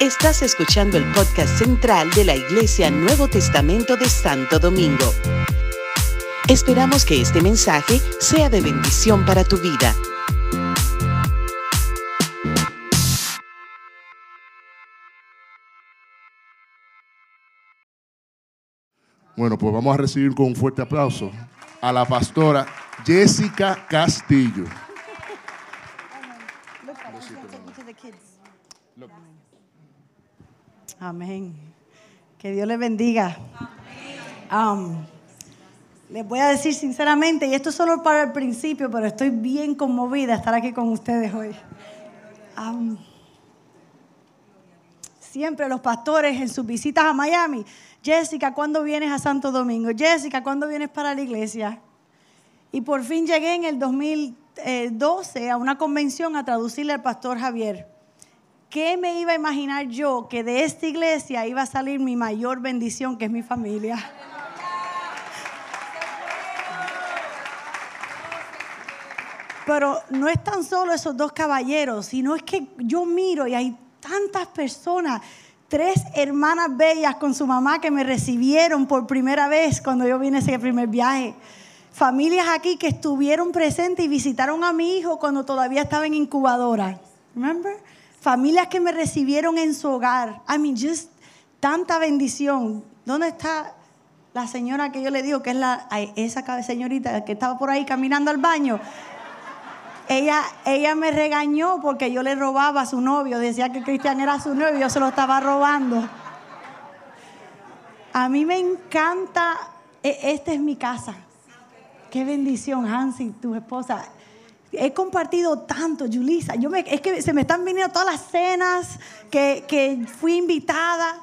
Estás escuchando el podcast central de la Iglesia Nuevo Testamento de Santo Domingo. Esperamos que este mensaje sea de bendición para tu vida. Bueno, pues vamos a recibir con un fuerte aplauso a la pastora Jessica Castillo. Amén. Que Dios les bendiga. Um, les voy a decir sinceramente, y esto es solo para el principio, pero estoy bien conmovida estar aquí con ustedes hoy. Um, siempre los pastores en sus visitas a Miami, Jessica, ¿cuándo vienes a Santo Domingo? Jessica, ¿cuándo vienes para la iglesia? Y por fin llegué en el 2012 a una convención a traducirle al pastor Javier. ¿Qué me iba a imaginar yo que de esta iglesia iba a salir mi mayor bendición, que es mi familia? Pero no es tan solo esos dos caballeros, sino es que yo miro y hay tantas personas, tres hermanas bellas con su mamá que me recibieron por primera vez cuando yo vine ese primer viaje. Familias aquí que estuvieron presentes y visitaron a mi hijo cuando todavía estaba en incubadora. Remember? Familias que me recibieron en su hogar. I mean, just tanta bendición. ¿Dónde está la señora que yo le digo que es la, esa señorita que estaba por ahí caminando al baño? Ella, ella me regañó porque yo le robaba a su novio. Decía que Cristian era su novio yo se lo estaba robando. A mí me encanta, e, esta es mi casa. Qué bendición, Hansi, tu esposa. He compartido tanto, Julisa. Yo me, es que se me están viniendo todas las cenas que, que fui invitada.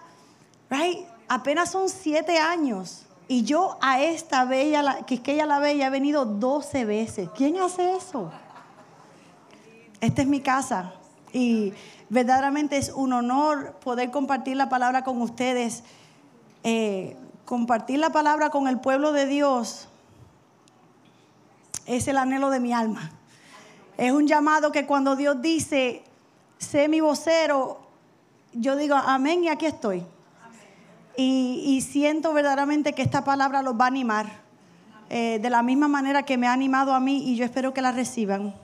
Right? Apenas son siete años. Y yo a esta bella, que es que ella la bella, he venido 12 veces. ¿Quién hace eso? Esta es mi casa y verdaderamente es un honor poder compartir la palabra con ustedes, eh, compartir la palabra con el pueblo de Dios. Es el anhelo de mi alma. Es un llamado que cuando Dios dice, sé mi vocero, yo digo, amén y aquí estoy. Y, siento verdaderamente que esta palabra los va a animar. Eh, de la misma manera que me ha animado a mí y yo espero que la reciban.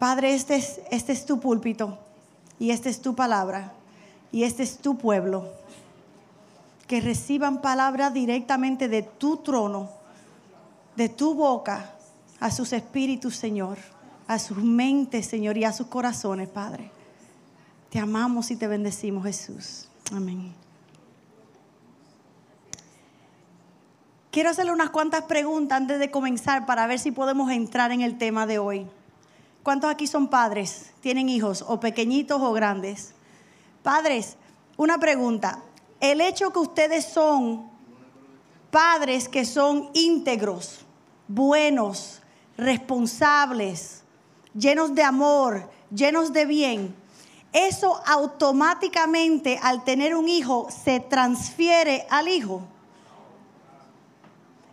Padre, este es, este es tu púlpito y esta es tu palabra y este es tu pueblo. Que reciban palabra directamente de tu trono, de tu boca, a sus espíritus, Señor, a sus mentes, Señor, y a sus corazones, Padre. Te amamos y te bendecimos, Jesús. Amén. Quiero hacerle unas cuantas preguntas antes de comenzar para ver si podemos entrar en el tema de hoy. ¿Cuántos aquí son padres? ¿Tienen hijos o pequeñitos o grandes? Padres, una pregunta. El hecho que ustedes son padres que son íntegros, buenos, responsables, llenos de amor, llenos de bien, eso automáticamente al tener un hijo se transfiere al hijo.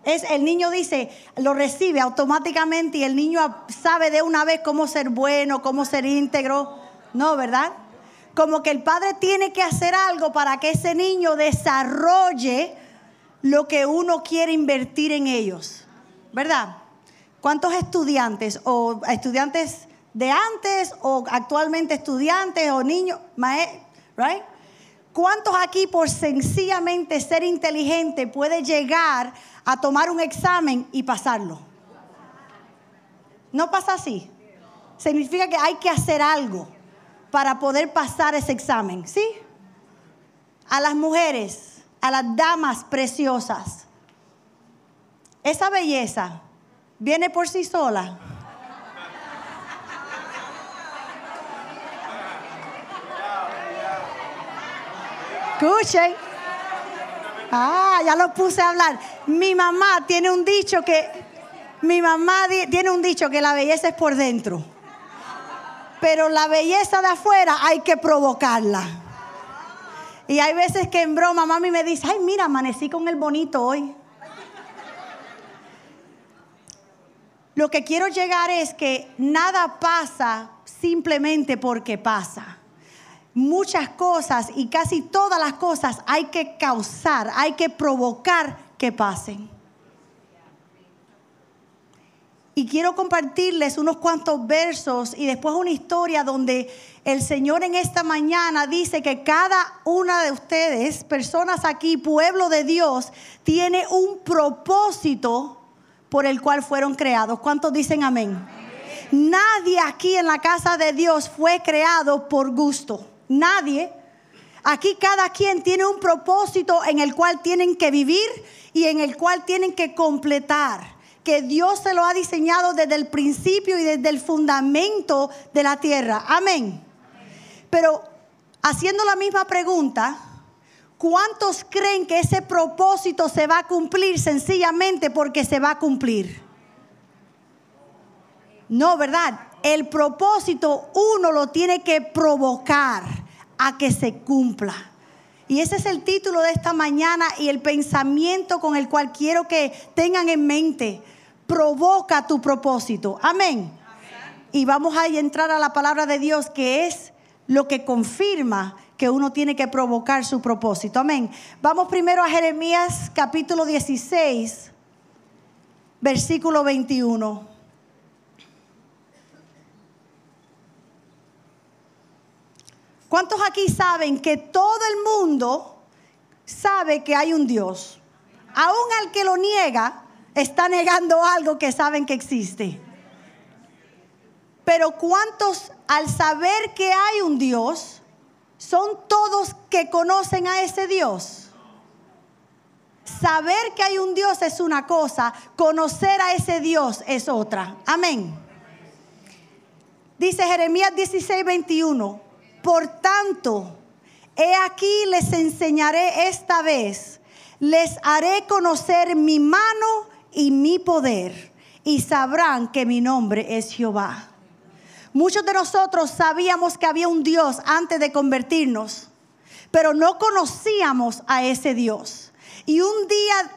Es, el niño dice, lo recibe automáticamente y el niño sabe de una vez cómo ser bueno, cómo ser íntegro. No, ¿verdad? Como que el padre tiene que hacer algo para que ese niño desarrolle lo que uno quiere invertir en ellos. ¿Verdad? ¿Cuántos estudiantes o estudiantes de antes o actualmente estudiantes o niños, right? ¿Cuántos aquí por sencillamente ser inteligente puede llegar a tomar un examen y pasarlo? No pasa así. Significa que hay que hacer algo para poder pasar ese examen, ¿sí? A las mujeres, a las damas preciosas. Esa belleza viene por sí sola. Escuchen. Ah, ya lo puse a hablar. Mi mamá tiene un dicho que mi mamá tiene un dicho que la belleza es por dentro. Pero la belleza de afuera hay que provocarla. Y hay veces que en broma mami me dice, "Ay, mira, amanecí con el bonito hoy." Lo que quiero llegar es que nada pasa simplemente porque pasa. muchas cosas y casi todas las cosas hay que causar, hay que provocar que pasen. Y quiero compartirles unos cuantos versos y después una historia donde el Señor en esta mañana dice que cada una de ustedes, personas aquí, pueblo de Dios, tiene un propósito por el cual fueron creados. ¿Cuántos dicen amén? Nadie aquí en la casa de Dios fue creado por gusto. Nadie. Aquí cada quien tiene un propósito en el cual tienen que vivir y en el cual tienen que completar que Dios se lo ha diseñado desde el principio y desde el fundamento de la tierra. Amén. Pero haciendo la misma pregunta, ¿cuántos creen que ese propósito se va a cumplir sencillamente porque se va a cumplir? No, ¿verdad? El propósito uno lo tiene que provocar a que se cumpla. Y ese es el título de esta mañana y el pensamiento con el cual quiero que tengan en mente. Provoca tu propósito. Amén. Y vamos a entrar a la palabra de Dios que es lo que confirma que uno tiene que provocar su propósito. Amén. Vamos primero a Jeremías capítulo 16, versículo 21. ¿Cuántos aquí saben que todo el mundo sabe que hay un Dios? Aún al que lo niega, está negando algo que saben que existe. Pero ¿cuántos al saber que hay un Dios son todos que conocen a ese Dios? Saber que hay un Dios es una cosa, conocer a ese Dios es otra. Amén. Dice Jeremías 16, 21. Por tanto, he aquí les enseñaré esta vez, les haré conocer mi mano y mi poder, y sabrán que mi nombre es Jehová. Muchos de nosotros sabíamos que había un Dios antes de convertirnos, pero no conocíamos a ese Dios. Y un día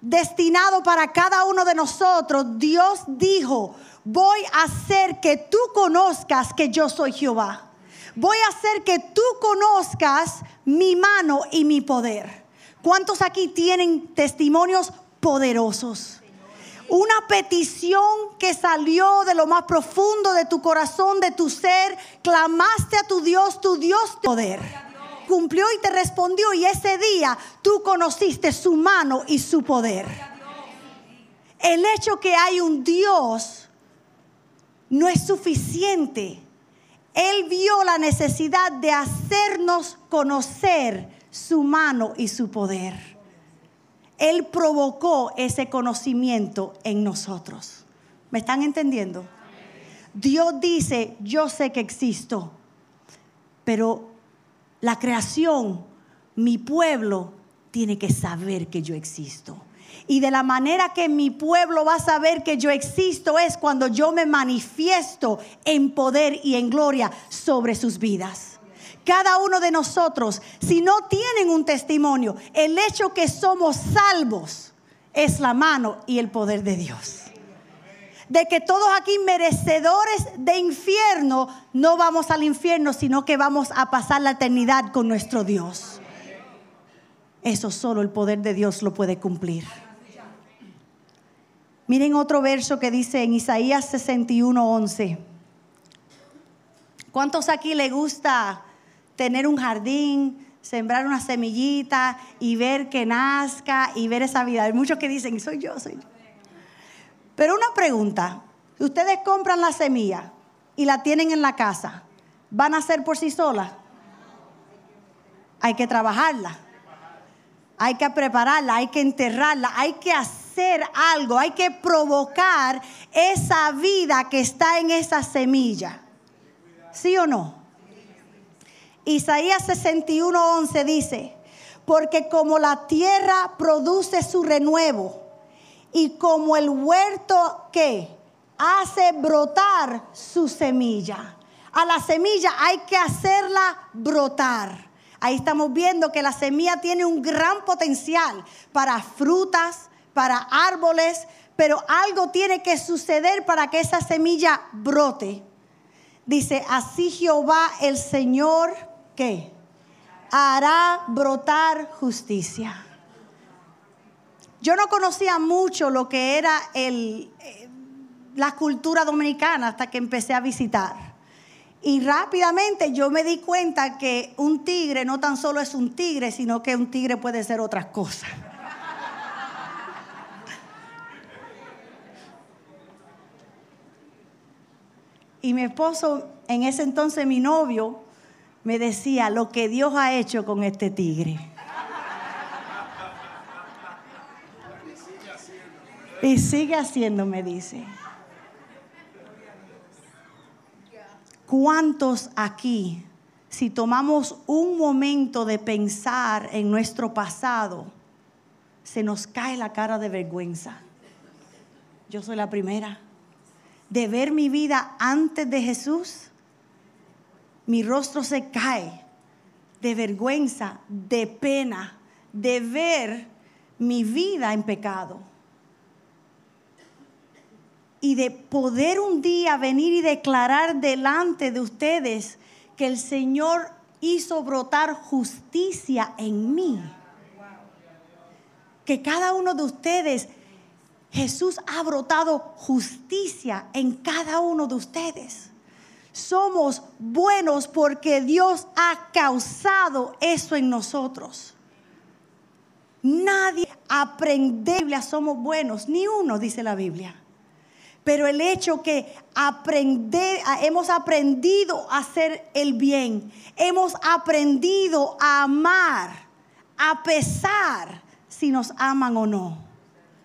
destinado para cada uno de nosotros, Dios dijo, voy a hacer que tú conozcas que yo soy Jehová voy a hacer que tú conozcas mi mano y mi poder. ¿Cuántos aquí tienen testimonios poderosos? Una petición que salió de lo más profundo de tu corazón, de tu ser, clamaste a tu Dios, tu Dios poder. Cumplió y te respondió y ese día tú conociste su mano y su poder. El hecho que hay un Dios no es suficiente él vio la necesidad de hacernos conocer su mano y su poder. Él provocó ese conocimiento en nosotros. ¿Me están entendiendo? Dios dice, yo sé que existo, pero la creación, mi pueblo, tiene que saber que yo existo. Y de la manera que mi pueblo va a saber que yo existo es cuando yo me manifiesto en poder y en gloria sobre sus vidas. Cada uno de nosotros, si no tienen un testimonio, el hecho que somos salvos es la mano y el poder de Dios. De que todos aquí merecedores de infierno, no vamos al infierno, sino que vamos a pasar la eternidad con nuestro Dios. Eso solo el poder de Dios lo puede cumplir. Miren otro verso que dice en Isaías 61, 11. ¿Cuántos aquí le gusta tener un jardín, sembrar una semillita y ver que nazca y ver esa vida? Hay muchos que dicen, soy yo, soy yo. Pero una pregunta, ustedes compran la semilla y la tienen en la casa, ¿van a ser por sí sola? Hay que trabajarla, hay que prepararla, hay que enterrarla, hay que hacer algo, hay que provocar esa vida que está en esa semilla. ¿Sí o no? Isaías 61:11 dice, porque como la tierra produce su renuevo y como el huerto que hace brotar su semilla. A la semilla hay que hacerla brotar. Ahí estamos viendo que la semilla tiene un gran potencial para frutas, para árboles, pero algo tiene que suceder para que esa semilla brote. Dice, así Jehová el Señor, ¿qué? Hará brotar justicia. Yo no conocía mucho lo que era el, eh, la cultura dominicana hasta que empecé a visitar. Y rápidamente yo me di cuenta que un tigre no tan solo es un tigre, sino que un tigre puede ser otras cosas. Y mi esposo, en ese entonces mi novio, me decía lo que Dios ha hecho con este tigre. Y sigue haciendo, me dice. ¿Cuántos aquí, si tomamos un momento de pensar en nuestro pasado, se nos cae la cara de vergüenza? Yo soy la primera de ver mi vida antes de Jesús, mi rostro se cae de vergüenza, de pena, de ver mi vida en pecado. Y de poder un día venir y declarar delante de ustedes que el Señor hizo brotar justicia en mí. Que cada uno de ustedes Jesús ha brotado justicia en cada uno de ustedes. Somos buenos porque Dios ha causado eso en nosotros. Nadie aprende, somos buenos, ni uno, dice la Biblia. Pero el hecho que aprende, hemos aprendido a hacer el bien, hemos aprendido a amar, a pesar si nos aman o no.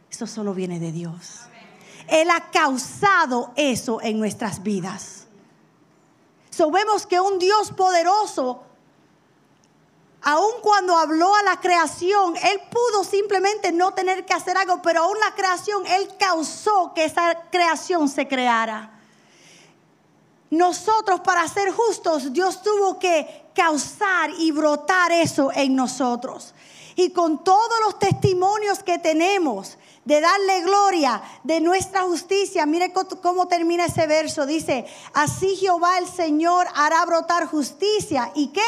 Eso solo viene de Dios. Él ha causado eso en nuestras vidas. Vemos que un Dios poderoso, aun cuando habló a la creación, Él pudo simplemente no tener que hacer algo, pero aún la creación, Él causó que esa creación se creara. Nosotros, para ser justos, Dios tuvo que causar y brotar eso en nosotros. Y con todos los testimonios que tenemos, de darle gloria de nuestra justicia. Mire cómo termina ese verso. Dice, así Jehová el Señor hará brotar justicia. ¿Y qué?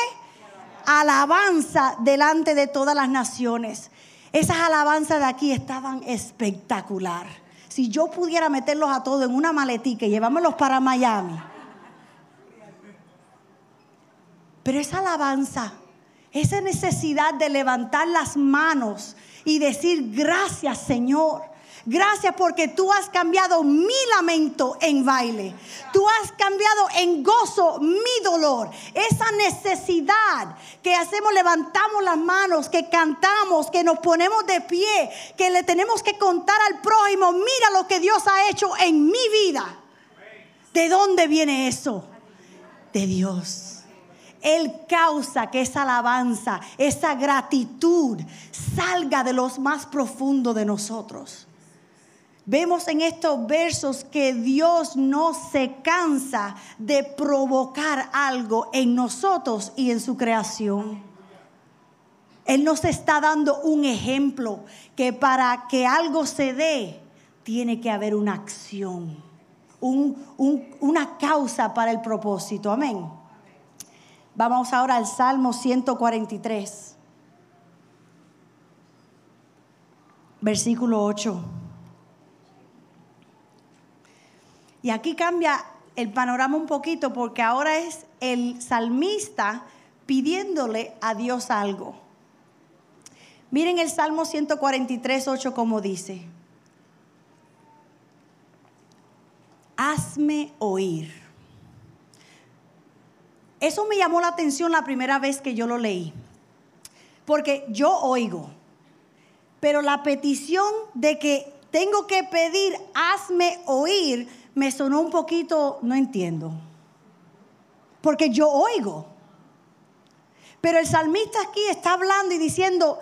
Alabanza delante de todas las naciones. Esas alabanzas de aquí estaban espectacular. Si yo pudiera meterlos a todos en una maletica y llevármelos para Miami. Pero esa alabanza, esa necesidad de levantar las manos y decir gracias Señor. Gracias porque tú has cambiado mi lamento en baile. Tú has cambiado en gozo mi dolor. Esa necesidad que hacemos, levantamos las manos, que cantamos, que nos ponemos de pie, que le tenemos que contar al prójimo, mira lo que Dios ha hecho en mi vida. ¿De dónde viene eso? De Dios. Él causa que esa alabanza, esa gratitud salga de los más profundos de nosotros. Vemos en estos versos que Dios no se cansa de provocar algo en nosotros y en su creación. Él nos está dando un ejemplo que para que algo se dé, tiene que haber una acción, una causa para el propósito. Amén. Vamos ahora al Salmo 143, versículo 8. Y aquí cambia el panorama un poquito porque ahora es el salmista pidiéndole a Dios algo. Miren el Salmo 143, 8 como dice. Hazme oír eso me llamó la atención la primera vez que yo lo leí. Porque yo oigo. Pero la petición de que tengo que pedir, hazme oír, me sonó un poquito, no entiendo. Porque yo oigo. Pero el salmista aquí está hablando y diciendo,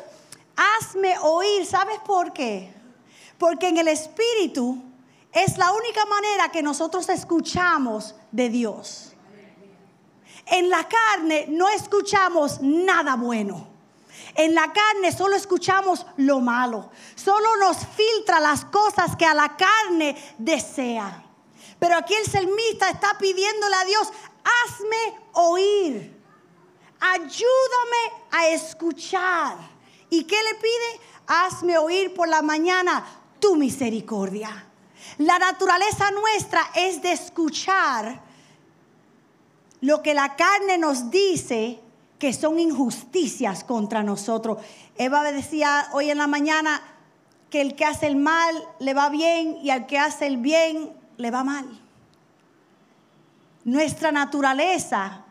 hazme oír. ¿Sabes por qué? Porque en el Espíritu es la única manera que nosotros escuchamos de Dios. En la carne no escuchamos nada bueno. En la carne solo escuchamos lo malo. Solo nos filtra las cosas que a la carne desea. Pero aquí el salmista está pidiéndole a Dios, hazme oír, ayúdame a escuchar. ¿Y qué le pide? Hazme oír por la mañana tu misericordia. La naturaleza nuestra es de escuchar lo que la carne nos dice que son injusticias contra nosotros. Eva decía hoy en la mañana que el que hace el mal le va bien y al que hace el bien le va mal. Nuestra naturaleza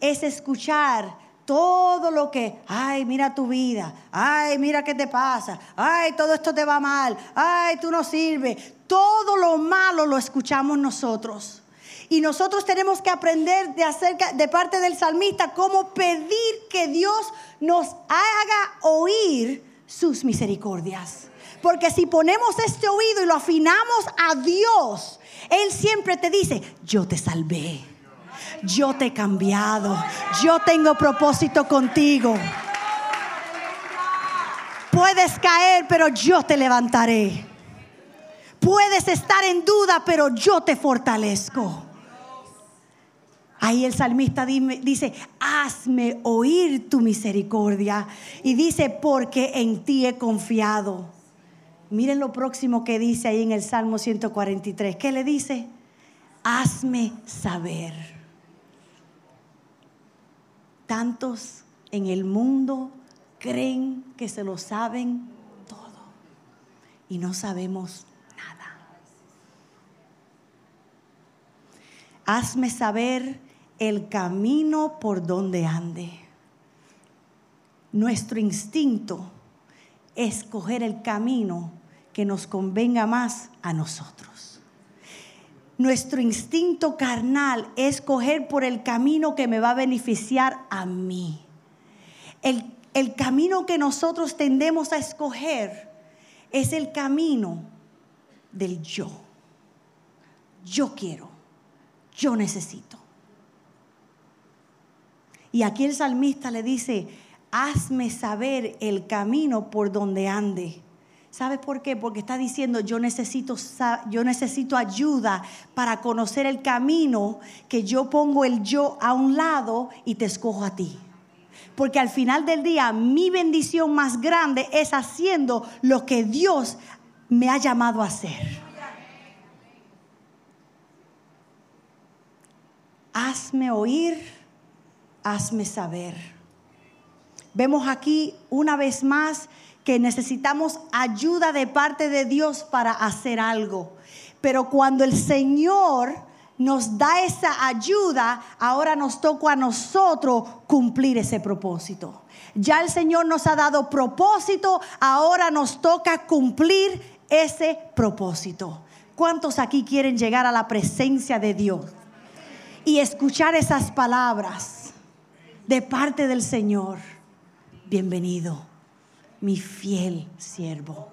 es escuchar todo lo que, ay, mira tu vida, ay, mira qué te pasa, ay, todo esto te va mal, ay, tú no sirves. Todo lo malo lo escuchamos nosotros. Y nosotros tenemos que aprender de, parte del salmista cómo pedir que Dios nos haga oír sus misericordias. Porque si ponemos este oído y lo afinamos a Dios, Él siempre te dice, yo te salvé, yo te he cambiado, yo tengo propósito contigo. Puedes caer, pero yo te levantaré. Puedes estar en duda, pero yo te fortalezco. Ahí el salmista dice, hazme oír tu misericordia. Y dice, porque en ti he confiado. Miren lo próximo que dice ahí en el Salmo 143. ¿Qué le dice? Hazme saber. Tantos en el mundo creen que se lo saben todo y no sabemos nada. Hazme saber el camino por donde ande. Nuestro instinto es coger el camino que nos convenga más a nosotros. Nuestro instinto carnal es coger por el camino que me va a beneficiar a mí. El, el camino que nosotros tendemos a escoger es el camino del yo. Yo quiero, yo necesito. Y aquí el salmista le dice, hazme saber el camino por donde ande. ¿Sabes por qué? Porque está diciendo, yo necesito, yo necesito ayuda para conocer el camino, que yo pongo el yo a un lado y te escojo a ti. Porque al final del día, mi bendición más grande es haciendo lo que Dios me ha llamado a hacer. Hazme oír hazme saber. Vemos aquí una vez más que necesitamos ayuda de parte de Dios para hacer algo. Pero cuando el Señor nos da esa ayuda, ahora nos toca a nosotros cumplir ese propósito. Ya el Señor nos ha dado propósito, ahora nos toca cumplir ese propósito. ¿Cuántos aquí quieren llegar a la presencia de Dios y escuchar esas palabras? De parte del Señor, bienvenido, mi fiel siervo.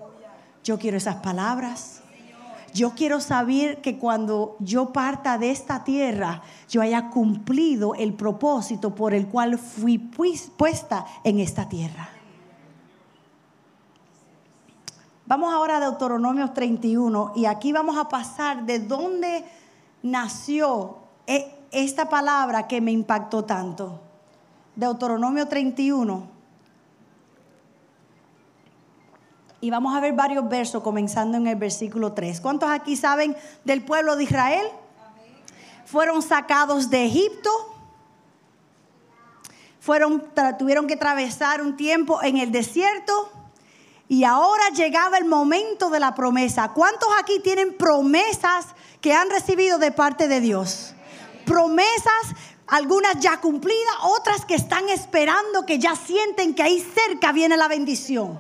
Yo quiero esas palabras. Yo quiero saber que cuando yo parta de esta tierra, yo haya cumplido el propósito por el cual fui puesta en esta tierra. Vamos ahora a Deuteronomio 31 y aquí vamos a pasar de dónde nació e, esta palabra que me impactó tanto. Deuteronomio 31. Y vamos a ver varios versos comenzando en el versículo 3. ¿Cuántos aquí saben del pueblo de Israel? Fueron sacados de Egipto. Fueron, tuvieron que atravesar un tiempo en el desierto. Y ahora llegaba el momento de la promesa. ¿Cuántos aquí tienen promesas que han recibido de parte de Dios? Promesas algunas ya cumplidas, otras que están esperando, que ya sienten que ahí cerca viene la bendición.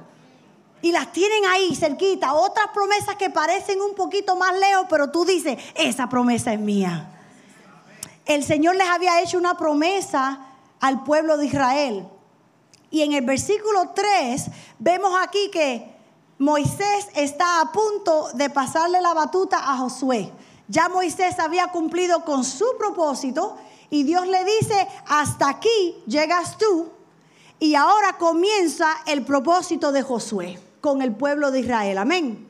Y las tienen ahí cerquita. Otras promesas que parecen un poquito más lejos, pero tú dices, esa promesa es mía. El Señor les había hecho una promesa al pueblo de Israel. Y en el versículo 3 vemos aquí que Moisés está a punto de pasarle la batuta a Josué. Ya Moisés había cumplido con su propósito y Dios le dice, hasta aquí llegas tú. Y ahora comienza el propósito de Josué con el pueblo de Israel. Amén.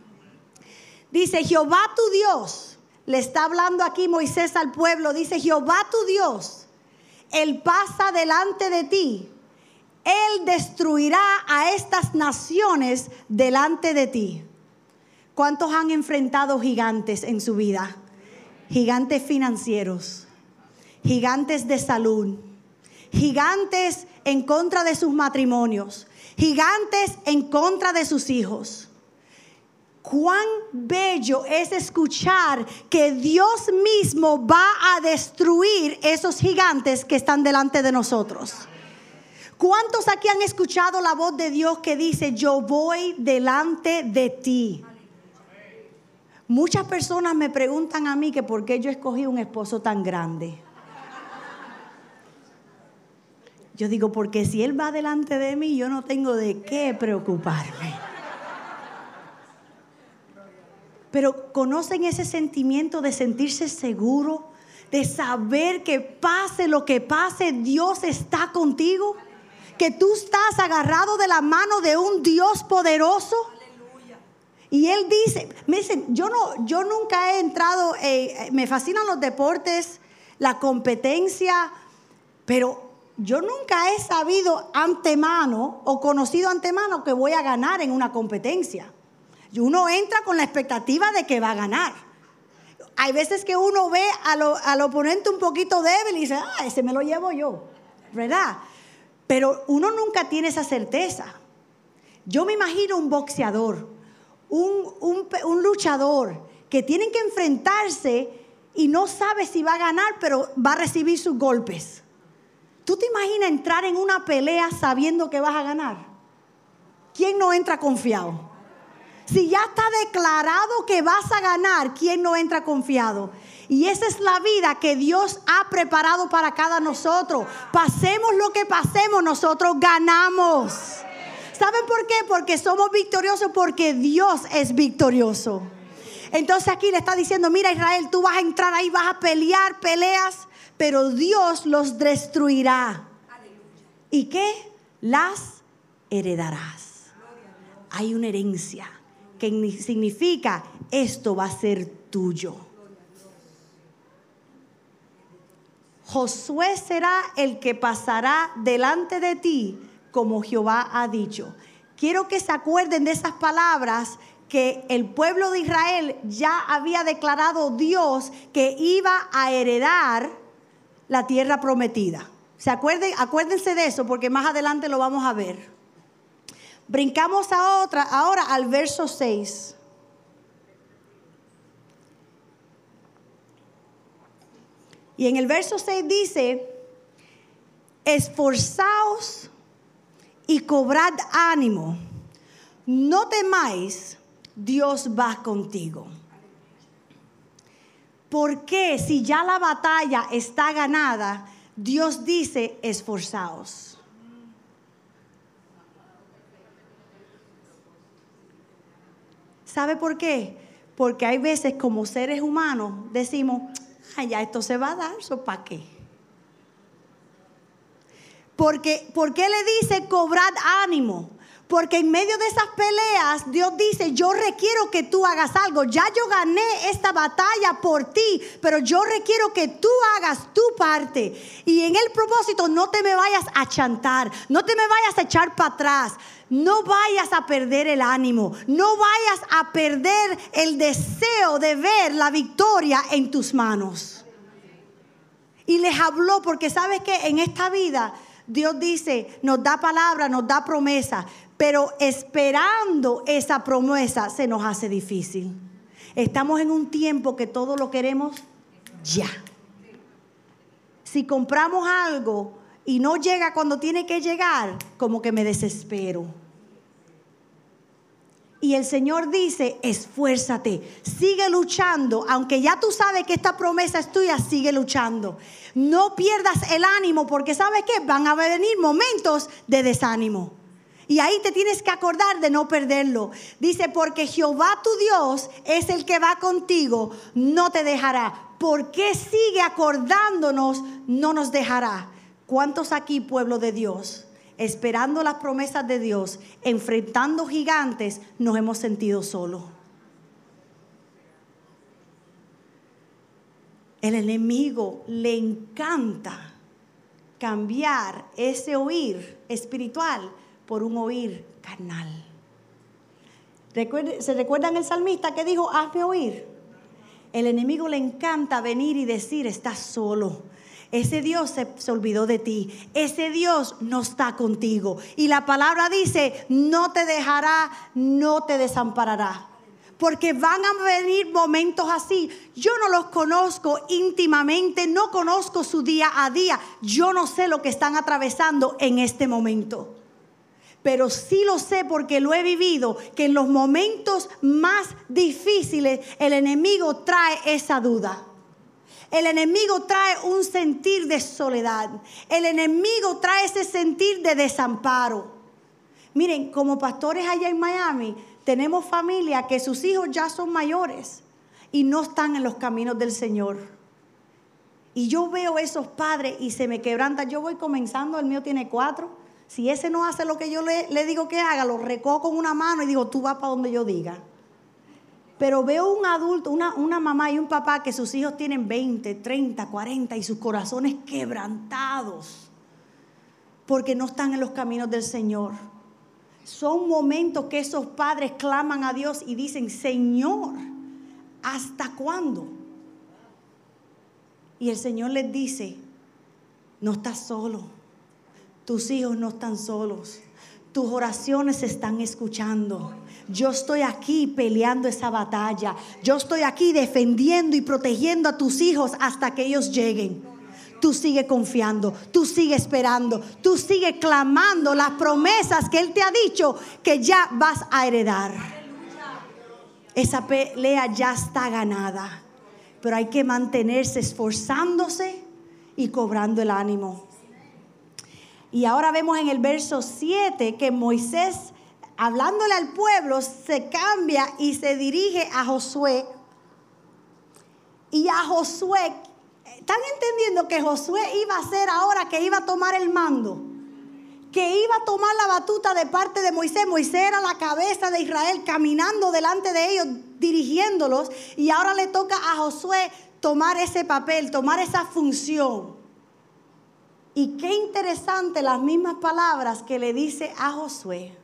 Dice, Jehová tu Dios le está hablando aquí Moisés al pueblo, dice, Jehová tu Dios, Él pasa delante de ti, Él destruirá a estas naciones delante de ti. ¿Cuántos han enfrentado gigantes en su vida? Gigantes financieros, gigantes de salud, gigantes en contra de sus matrimonios, gigantes en contra de sus hijos. Cuán bello es escuchar que Dios mismo va a destruir esos gigantes que están delante de nosotros. ¿Cuántos aquí han escuchado la voz de Dios que dice, yo voy delante de ti? Muchas personas me preguntan a mí que por qué yo escogí un esposo tan grande. Yo digo, porque si Él va delante de mí, yo no tengo de qué preocuparme. Pero conocen ese sentimiento de sentirse seguro, de saber que pase lo que pase, Dios está contigo, que tú estás agarrado de la mano de un Dios poderoso. Y él dice, me dicen, yo no, yo nunca he entrado, eh, me fascinan los deportes, la competencia, pero yo nunca he sabido antemano o conocido antemano que voy a ganar en una competencia. Y uno entra con la expectativa de que va a ganar. Hay veces que uno ve al oponente un poquito débil y dice, ah, ese me lo llevo yo, ¿verdad? Pero uno nunca tiene esa certeza. Yo me imagino un boxeador, un, un luchador, que tienen que enfrentarse y no sabe si va a ganar, pero va a recibir sus golpes. ¿Tú te imaginas entrar en una pelea sabiendo que vas a ganar? ¿Quién no entra confiado? Si ya está declarado que vas a ganar, ¿quién no entra confiado? Y esa es la vida que Dios ha preparado para cada nosotros. Pasemos lo que pasemos, nosotros ganamos. ¿Saben por qué? Porque somos victoriosos, porque Dios es victorioso. Entonces aquí le está diciendo, mira Israel, tú vas a entrar ahí, vas a pelear peleas pero Dios los destruirá. ¿Y qué? Las heredarás. Hay una herencia que significa esto va a ser tuyo. Josué será el que pasará delante de ti como Jehová ha dicho. Quiero que se acuerden de esas palabras que el pueblo de Israel ya había declarado Dios que iba a heredar la tierra prometida. ¿Se acuerden? Acuérdense de eso porque más adelante lo vamos a ver. Brincamos a otra, ahora al verso 6. Y en el verso 6 dice, esforzaos y cobrad ánimo, no temáis, Dios va contigo. ¿Por qué si ya la batalla está ganada, Dios dice, esforzaos? ¿Sabe por qué? Porque hay veces como seres humanos decimos, ay, ya esto se va a dar, ¿so para qué? Porque, ¿Por qué le dice cobrad ánimo? Porque en medio de esas peleas, Dios dice, yo requiero que tú hagas algo. Ya yo gané esta batalla por ti, pero yo requiero que tú hagas tu parte. Y en el propósito no te me vayas a chantar, no te me vayas a echar para atrás. No vayas a perder el ánimo, no vayas a perder el deseo de ver la victoria en tus manos. Y les habló porque sabes que en esta vida Dios dice, nos da palabra, nos da promesa, pero esperando esa promesa se nos hace difícil. Estamos en un tiempo que todo lo queremos ya. Si compramos algo y no llega cuando tiene que llegar, como que me desespero. Y el Señor dice, esfuérzate, sigue luchando, aunque ya tú sabes que esta promesa es tuya, sigue luchando. No pierdas el ánimo porque sabes que van a venir momentos de desánimo. Y ahí te tienes que acordar de no perderlo. Dice, porque Jehová tu Dios es el que va contigo, no te dejará. ¿Por qué sigue acordándonos, no nos dejará? ¿Cuántos aquí, pueblo de Dios, esperando las promesas de Dios, enfrentando gigantes, nos hemos sentido solos? El enemigo le encanta cambiar ese oír espiritual por un oír carnal. ¿Se recuerdan el salmista que dijo, hazme oír? El enemigo le encanta venir y decir, estás solo. Ese Dios se, se, olvidó de ti. Ese Dios no está contigo. Y la palabra dice, no te dejará, no te desamparará. Porque van a venir momentos así. Yo no los conozco íntimamente, no conozco su día a día. Yo no sé lo que están atravesando en este momento pero sí lo sé porque lo he vivido, que en los momentos más difíciles el enemigo trae esa duda. El enemigo trae un sentir de soledad. El enemigo trae ese sentir de desamparo. Miren, como pastores allá en Miami, tenemos familia que sus hijos ya son mayores y no están en los caminos del Señor. Y yo veo esos padres y se me quebranta. Yo voy comenzando, el mío tiene cuatro si ese no hace lo que yo le, digo que haga, lo recojo con una mano y digo, tú vas para donde yo diga. Pero veo un adulto, una, una mamá y un papá que sus hijos tienen 20, 30, 40 y sus corazones quebrantados porque no están en los caminos del Señor. Son momentos que esos padres claman a Dios y dicen, Señor, ¿hasta cuándo? Y el Señor les dice, no estás solo tus hijos no están solos. Tus oraciones se están escuchando. Yo estoy aquí peleando esa batalla. Yo estoy aquí defendiendo y protegiendo a tus hijos hasta que ellos lleguen. Tú sigue confiando, tú sigue esperando, tú sigue clamando las promesas que Él te ha dicho que ya vas a heredar. Esa pelea ya está ganada, pero hay que mantenerse esforzándose y cobrando el ánimo. Y ahora vemos en el verso 7 que Moisés, hablándole al pueblo, se cambia y se dirige a Josué. Y a Josué, ¿están entendiendo que Josué iba a ser ahora que iba a tomar el mando? Que iba a tomar la batuta de parte de Moisés. Moisés era la cabeza de Israel caminando delante de ellos, dirigiéndolos. Y ahora le toca a Josué tomar ese papel, tomar esa función. Y qué interesante las mismas palabras que le dice a Josué,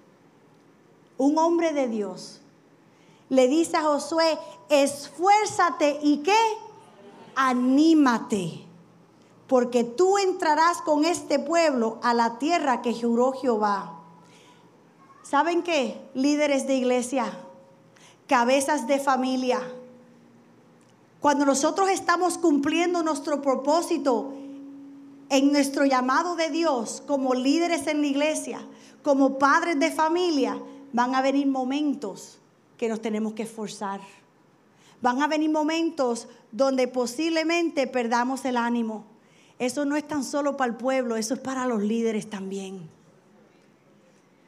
un hombre de Dios. Le dice a Josué, esfuérzate y qué? Anímate, porque tú entrarás con este pueblo a la tierra que juró Jehová. ¿Saben qué? Líderes de iglesia, cabezas de familia. Cuando nosotros estamos cumpliendo nuestro propósito, en nuestro llamado de Dios como líderes en la iglesia, como padres de familia, van a venir momentos que nos tenemos que esforzar. Van a venir momentos donde posiblemente perdamos el ánimo. Eso no es tan solo para el pueblo, eso es para los líderes también.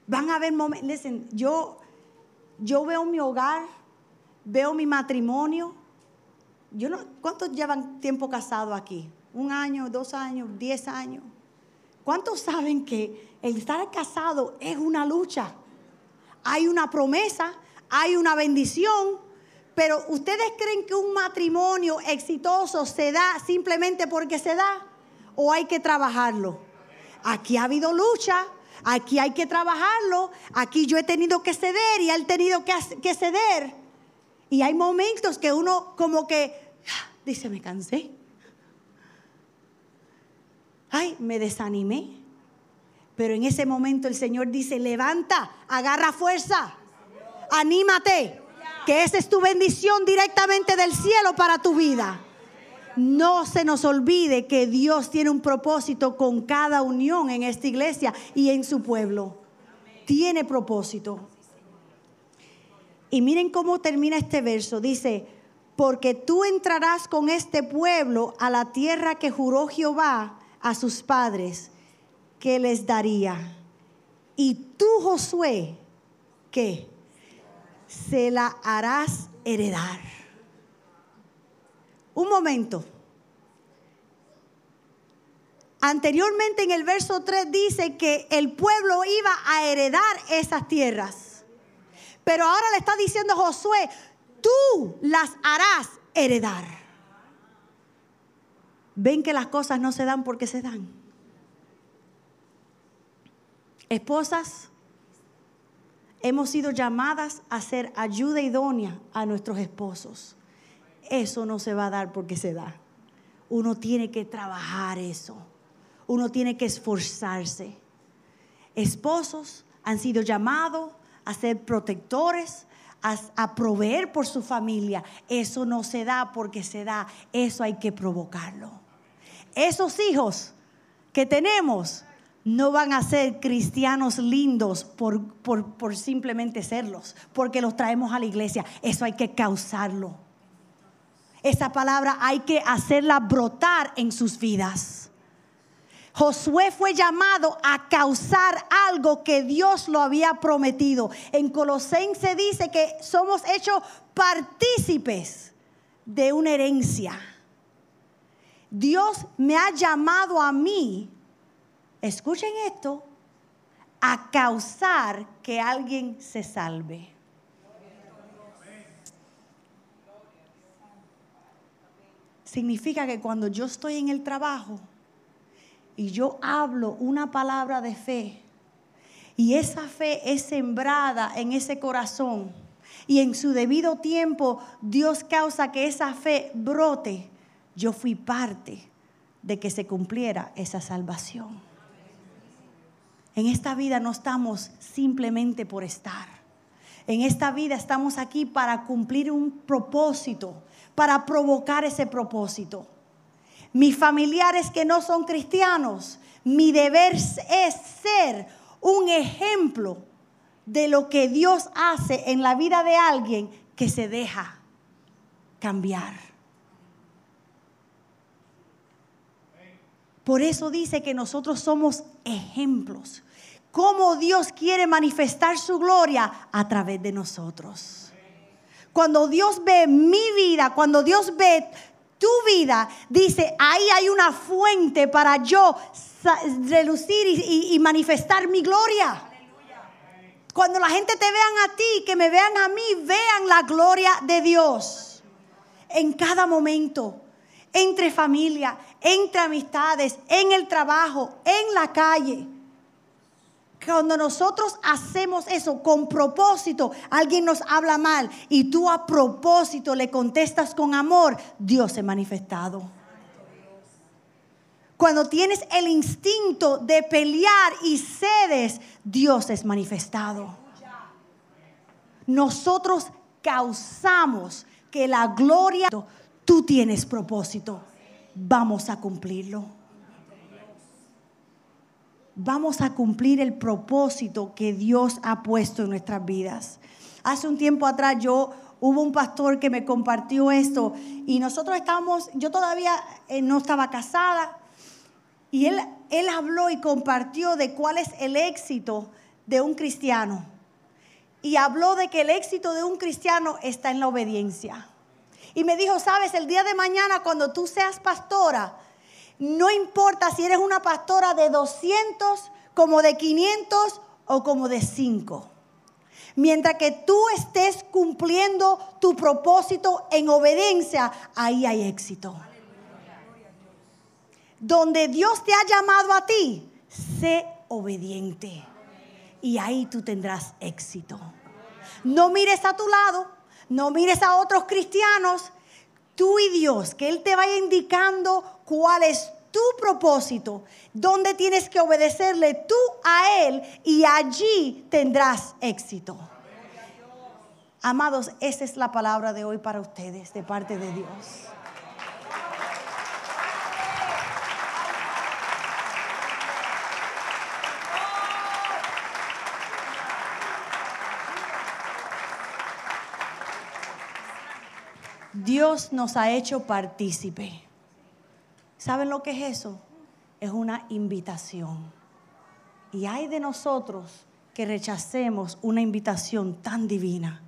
Van a haber momentos, yo, yo veo mi hogar, veo mi matrimonio. Yo no, ¿Cuántos llevan tiempo casados aquí? Un año, dos años, diez años. ¿Cuántos saben que el estar casado es una lucha? Hay una promesa, hay una bendición, pero ¿ustedes creen que un matrimonio exitoso se da simplemente porque se da? ¿O hay que trabajarlo? Aquí ha habido lucha, aquí hay que trabajarlo, aquí yo he tenido que ceder y él ha tenido que, que ceder. Y hay momentos que uno como que ah, dice, me cansé ay, me desanimé. Pero en ese momento el Señor dice, levanta, agarra fuerza, anímate, que esa es tu bendición directamente del cielo para tu vida. No se nos olvide que Dios tiene un propósito con cada unión en esta iglesia y en su pueblo. Tiene propósito. Y miren cómo termina este verso. Dice, porque tú entrarás con este pueblo a la tierra que juró Jehová a sus padres que les daría. Y tú, Josué, ¿qué? Se la harás heredar. Un momento. Anteriormente en el verso 3 dice que el pueblo iba a heredar esas tierras. Pero ahora le está diciendo Josué, tú las harás heredar. Ven que las cosas no se dan porque se dan. Esposas, hemos sido llamadas a ser ayuda idónea a nuestros esposos. Eso no se va a dar porque se da. Uno tiene que trabajar eso. Uno tiene que esforzarse. Esposos han sido llamados a ser protectores, a, proveer por su familia. Eso no se da porque se da. Eso hay que provocarlo. Esos hijos que tenemos no van a ser cristianos lindos por, por, simplemente serlos, porque los traemos a la iglesia. Eso hay que causarlo. Esa palabra hay que hacerla brotar en sus vidas. Josué fue llamado a causar algo que Dios lo había prometido. En Colosense dice que somos hechos partícipes de una herencia. Dios me ha llamado a mí, escuchen esto, a causar que alguien se salve. Significa que cuando yo estoy en el trabajo, y yo hablo una palabra de fe y esa fe es sembrada en ese corazón y en su debido tiempo Dios causa que esa fe brote, yo fui parte de que se cumpliera esa salvación. En esta vida no estamos simplemente por estar. En esta vida estamos aquí para cumplir un propósito, para provocar ese propósito mis familiares que no son cristianos, mi deber es ser un ejemplo de lo que Dios hace en la vida de alguien que se deja cambiar. Por eso dice que nosotros somos ejemplos. Cómo Dios quiere manifestar su gloria a través de nosotros. Cuando Dios ve mi vida, cuando Dios ve tu vida, dice, ahí hay una fuente para yo relucir y, manifestar mi gloria. Cuando la gente te vean a ti, que me vean a mí, vean la gloria de Dios. En cada momento, entre familia, entre amistades, en el trabajo, en la calle. Cuando nosotros hacemos eso con propósito, alguien nos habla mal y tú a propósito le contestas con amor, Dios se ha manifestado. Cuando tienes el instinto de pelear y cedes, Dios es manifestado. Nosotros causamos que la gloria, tú tienes propósito, vamos a cumplirlo vamos a cumplir el propósito que Dios ha puesto en nuestras vidas. Hace un tiempo atrás yo hubo un pastor que me compartió esto y nosotros estábamos, yo todavía eh, no estaba casada y él, él habló y compartió de cuál es el éxito de un cristiano. Y habló de que el éxito de un cristiano está en la obediencia. Y me dijo, sabes, el día de mañana cuando tú seas pastora, no importa si eres una pastora de 200, como de 500 o como de 5. Mientras que tú estés cumpliendo tu propósito en obediencia, ahí hay éxito. Donde Dios te ha llamado a ti, sé obediente. Y ahí tú tendrás éxito. No mires a tu lado, no mires a otros cristianos, tú y Dios, que Él te vaya indicando cuál es tu propósito, donde tienes que obedecerle tú a Él y allí tendrás éxito. Amados, esa es la palabra de hoy para ustedes de parte de Dios. Dios nos ha hecho partícipe. ¿Saben lo que es eso? Es una invitación. Y hay de nosotros que rechacemos una invitación tan divina,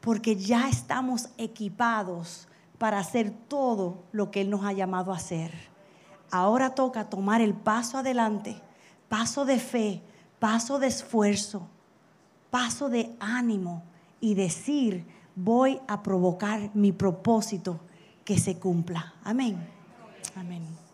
porque ya estamos equipados para hacer todo lo que Él nos ha llamado a hacer. Ahora toca tomar el paso adelante, paso de fe, paso de esfuerzo, paso de ánimo y decir, voy a provocar mi propósito que se cumpla. Amén. Amén.